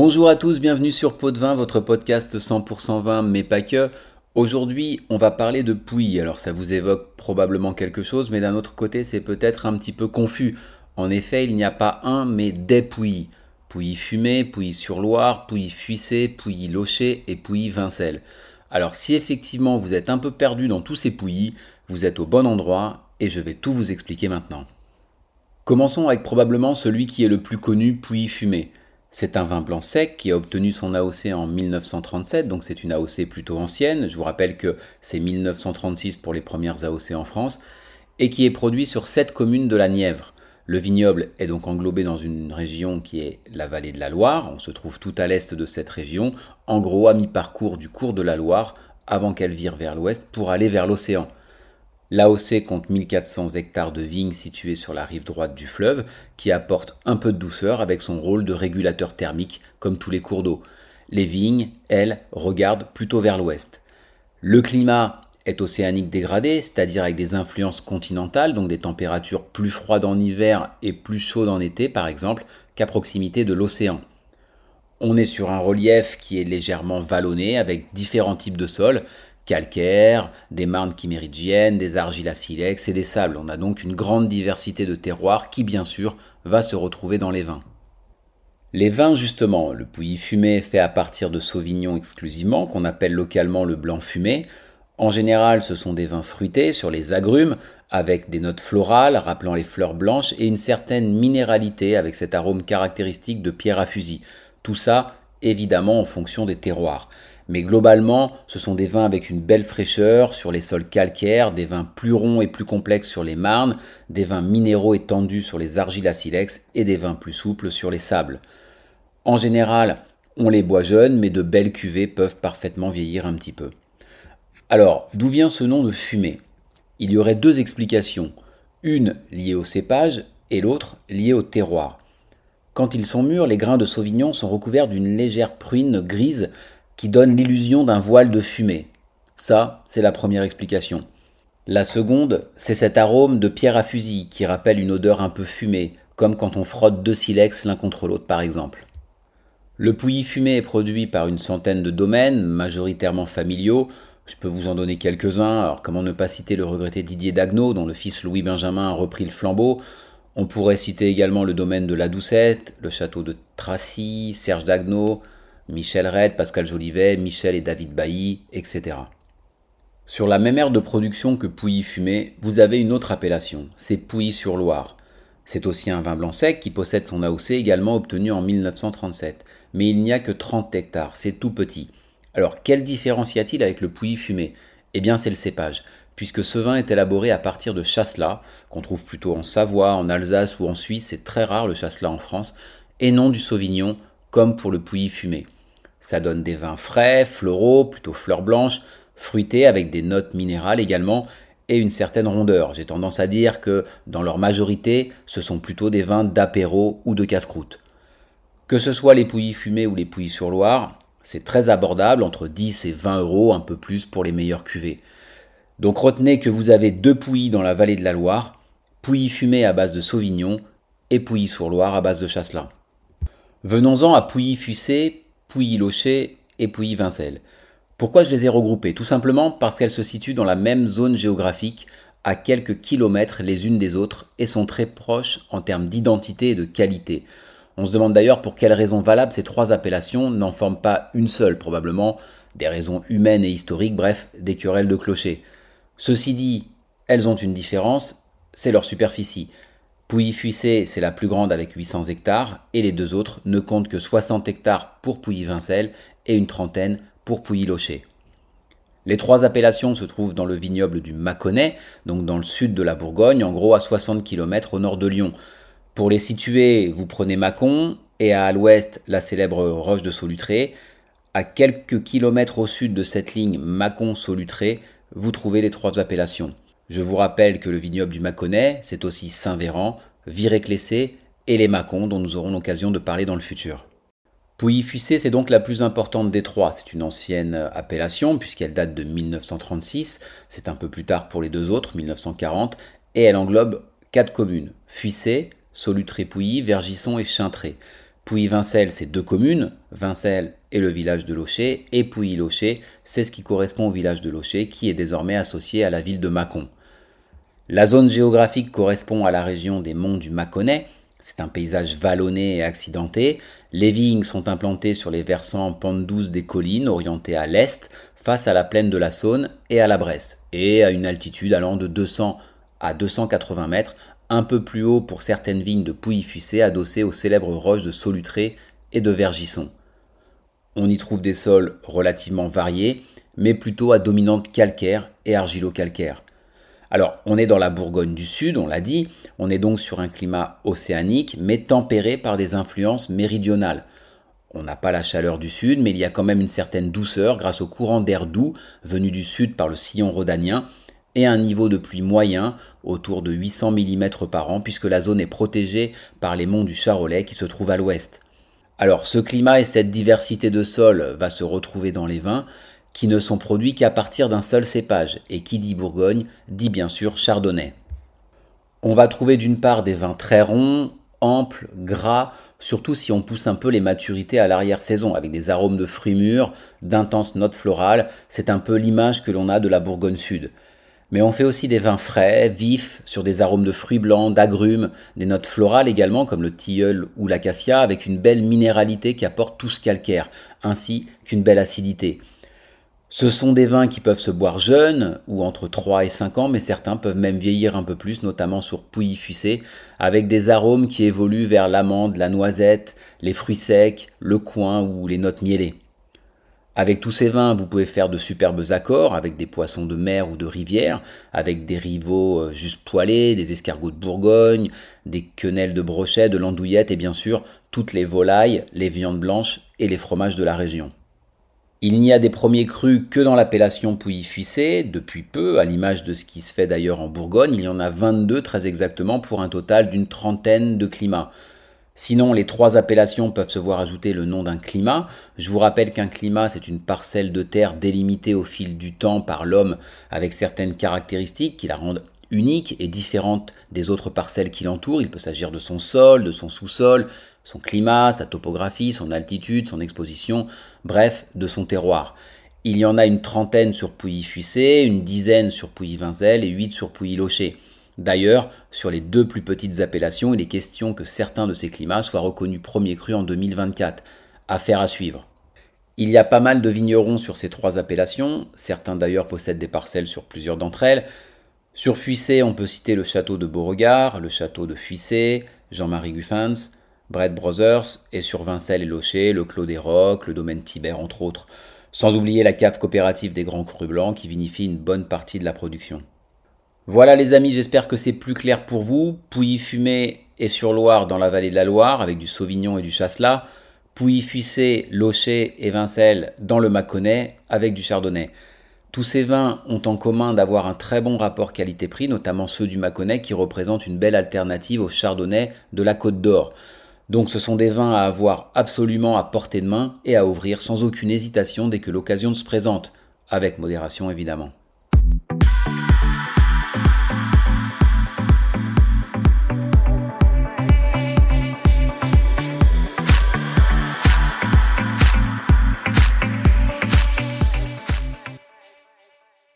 Bonjour à tous, bienvenue sur Pot de Vin, votre podcast 100% vin, mais pas que. Aujourd'hui, on va parler de Pouilly. Alors, ça vous évoque probablement quelque chose, mais d'un autre côté, c'est peut-être un petit peu confus. En effet, il n'y a pas un, mais des Pouilly. Pouilly fumé, Pouilly sur Loire, Pouilly fuissé, Pouilly loché et Pouilly vincel. Alors, si effectivement vous êtes un peu perdu dans tous ces Pouilly, vous êtes au bon endroit et je vais tout vous expliquer maintenant. Commençons avec probablement celui qui est le plus connu, Pouilly fumé. C'est un vin blanc sec qui a obtenu son AOC en 1937, donc c'est une AOC plutôt ancienne. Je vous rappelle que c'est 1936 pour les premières AOC en France, et qui est produit sur sept communes de la Nièvre. Le vignoble est donc englobé dans une région qui est la vallée de la Loire. On se trouve tout à l'est de cette région, en gros à mi-parcours du cours de la Loire, avant qu'elle vire vers l'ouest pour aller vers l'océan. L'AOC compte 1400 hectares de vignes situées sur la rive droite du fleuve, qui apportent un peu de douceur avec son rôle de régulateur thermique, comme tous les cours d'eau. Les vignes, elles, regardent plutôt vers l'ouest. Le climat est océanique dégradé, c'est-à-dire avec des influences continentales, donc des températures plus froides en hiver et plus chaudes en été, par exemple, qu'à proximité de l'océan. On est sur un relief qui est légèrement vallonné, avec différents types de sols, calcaire, des marnes chimérigiennes, des argiles à silex et des sables. On a donc une grande diversité de terroirs qui, bien sûr, va se retrouver dans les vins. Les vins, justement, le pouilly fumé fait à partir de Sauvignon exclusivement, qu'on appelle localement le blanc fumé. En général, ce sont des vins fruités sur les agrumes, avec des notes florales rappelant les fleurs blanches et une certaine minéralité avec cet arôme caractéristique de pierre à fusil. Tout ça, évidemment, en fonction des terroirs. Mais globalement, ce sont des vins avec une belle fraîcheur sur les sols calcaires, des vins plus ronds et plus complexes sur les marnes, des vins minéraux et tendus sur les argiles et des vins plus souples sur les sables. En général, on les boit jeunes, mais de belles cuvées peuvent parfaitement vieillir un petit peu. Alors, d'où vient ce nom de fumée? Il y aurait deux explications, une liée au cépage et l'autre liée au terroir. Quand ils sont mûrs, les grains de Sauvignon sont recouverts d'une légère pruine grise qui donne l'illusion d'un voile de fumée. Ça, c'est la première explication. La seconde, c'est cet arôme de pierre à fusil qui rappelle une odeur un peu fumée, comme quand on frotte deux silex l'un contre l'autre par exemple. Le pouilly fumé est produit par une centaine de domaines, majoritairement familiaux. Je peux vous en donner quelques-uns. Alors, comment ne pas citer le regretté Didier Dagneau, dont le fils Louis Benjamin a repris le flambeau? On pourrait citer également le domaine de la Doucette, le château de Tracy, Serge Dagneau, Michel Red, Pascal Jolivet, Michel et David Bailly, etc. Sur la même aire de production que Pouilly-Fumé, vous avez une autre appellation, c'est Pouilly-sur-Loire. C'est aussi un vin blanc sec qui possède son AOC également obtenu en 1937. Mais il n'y a que 30 hectares, c'est tout petit. Alors quelle différence y a-t-il avec le Pouilly-Fumé Eh bien c'est le cépage, puisque ce vin est élaboré à partir de chasselas, qu'on trouve plutôt en Savoie, en Alsace ou en Suisse, c'est très rare le chasselas en France, et non du Sauvignon, comme pour le Pouilly-Fumé. Ça donne des vins frais, floraux, plutôt fleurs blanches, fruités avec des notes minérales également et une certaine rondeur. J'ai tendance à dire que dans leur majorité, ce sont plutôt des vins d'apéro ou de casse-croûte. Que ce soit les pouilly fumés ou les pouilly sur Loire, c'est très abordable, entre 10 et 20 euros, un peu plus pour les meilleurs cuvées. Donc retenez que vous avez deux pouilly dans la vallée de la Loire, pouilly fumé à base de Sauvignon et pouilly sur Loire à base de Chasselas. Venons-en à pouilly fussé, Pouilly-Locher et Pouilly-Vincel. Pourquoi je les ai regroupées Tout simplement parce qu'elles se situent dans la même zone géographique, à quelques kilomètres les unes des autres, et sont très proches en termes d'identité et de qualité. On se demande d'ailleurs pour quelles raisons valables ces trois appellations n'en forment pas une seule, probablement des raisons humaines et historiques, bref, des querelles de clochers. Ceci dit, elles ont une différence, c'est leur superficie. Pouilly-Fuissé, c'est la plus grande avec 800 hectares, et les deux autres ne comptent que 60 hectares pour Pouilly-Vincel et une trentaine pour Pouilly-Locher. Les trois appellations se trouvent dans le vignoble du Mâconnais, donc dans le sud de la Bourgogne, en gros à 60 km au nord de Lyon. Pour les situer, vous prenez Mâcon, et à l'ouest la célèbre Roche de Solutré. À quelques kilomètres au sud de cette ligne Mâcon-Solutré, vous trouvez les trois appellations. Je vous rappelle que le vignoble du Mâconnais, c'est aussi Saint-Véran, Viré-Clessé et les Mâcons dont nous aurons l'occasion de parler dans le futur. Pouilly-Fuissé, c'est donc la plus importante des trois. C'est une ancienne appellation puisqu'elle date de 1936. C'est un peu plus tard pour les deux autres, 1940, et elle englobe quatre communes Fuissé, Solutré-Pouilly, Vergisson et Chintré. Pouilly-Vincel, c'est deux communes, Vincel et le village de Locher, et Pouilly-Locher, c'est ce qui correspond au village de Locher, qui est désormais associé à la ville de Mâcon. La zone géographique correspond à la région des monts du Mâconnais, c'est un paysage vallonné et accidenté. Les vignes sont implantées sur les versants pente douce des collines, orientées à l'est, face à la plaine de la Saône et à la Bresse, et à une altitude allant de 200 à 280 mètres, un peu plus haut pour certaines vignes de Pouilly-Fussé adossées aux célèbres roches de Solutré et de Vergisson. On y trouve des sols relativement variés, mais plutôt à dominante calcaire et argilo-calcaire. Alors, on est dans la Bourgogne du Sud, on l'a dit, on est donc sur un climat océanique, mais tempéré par des influences méridionales. On n'a pas la chaleur du sud, mais il y a quand même une certaine douceur grâce au courant d'air doux venu du sud par le sillon rhodanien et un niveau de pluie moyen autour de 800 mm par an puisque la zone est protégée par les monts du Charolais qui se trouvent à l'ouest. Alors ce climat et cette diversité de sol va se retrouver dans les vins qui ne sont produits qu'à partir d'un seul cépage et qui dit Bourgogne dit bien sûr Chardonnay. On va trouver d'une part des vins très ronds, amples, gras, surtout si on pousse un peu les maturités à l'arrière-saison, avec des arômes de fruits mûrs, d'intenses notes florales, c'est un peu l'image que l'on a de la Bourgogne Sud. Mais on fait aussi des vins frais, vifs, sur des arômes de fruits blancs, d'agrumes, des notes florales également, comme le tilleul ou l'acacia, avec une belle minéralité qui apporte tout ce calcaire, ainsi qu'une belle acidité. Ce sont des vins qui peuvent se boire jeunes ou entre 3 et 5 ans, mais certains peuvent même vieillir un peu plus, notamment sur Pouilly Fuissé, avec des arômes qui évoluent vers l'amande, la noisette, les fruits secs, le coin ou les notes mielées. Avec tous ces vins, vous pouvez faire de superbes accords avec des poissons de mer ou de rivière, avec des rivaux euh, juste poêlés, des escargots de Bourgogne, des quenelles de brochet, de l'andouillette et bien sûr toutes les volailles, les viandes blanches et les fromages de la région. Il n'y a des premiers crus que dans l'appellation Pouilly-Fuissé, depuis peu, à l'image de ce qui se fait d'ailleurs en Bourgogne. Il y en a 22 très exactement pour un total d'une trentaine de climats. Sinon, les trois appellations peuvent se voir ajouter le nom d'un climat. Je vous rappelle qu'un climat, c'est une parcelle de terre délimitée au fil du temps par l'homme avec certaines caractéristiques qui la rendent unique et différente des autres parcelles qui l'entourent. Il peut s'agir de son sol, de son sous-sol, son climat, sa topographie, son altitude, son exposition, bref, de son terroir. Il y en a une trentaine sur Pouilly-Fuissé, une dizaine sur Pouilly-Vincel et huit sur Pouilly-Locher. D'ailleurs, sur les deux plus petites appellations, il est question que certains de ces climats soient reconnus premier cru en 2024. Affaire à suivre. Il y a pas mal de vignerons sur ces trois appellations, certains d'ailleurs possèdent des parcelles sur plusieurs d'entre elles, sur Fuissé, on peut citer le château de Beauregard, le château de Fuissé, Jean-Marie Guffens, Brett Brothers, et sur Vincel et Locher, le Clos des Rocs, le domaine Tibert, entre autres. Sans oublier la cave coopérative des Grands Crus Blancs qui vinifie une bonne partie de la production. Voilà les amis, j'espère que c'est plus clair pour vous. Pouilly-Fumé est sur Loire dans la vallée de la Loire avec du Sauvignon et du Chasselas. Pouilly-Fuissé, Locher et Vincel dans le Mâconnais avec du Chardonnay. Tous ces vins ont en commun d'avoir un très bon rapport qualité-prix, notamment ceux du Mâconnais qui représentent une belle alternative au Chardonnay de la Côte d'Or. Donc ce sont des vins à avoir absolument à portée de main et à ouvrir sans aucune hésitation dès que l'occasion se présente, avec modération évidemment.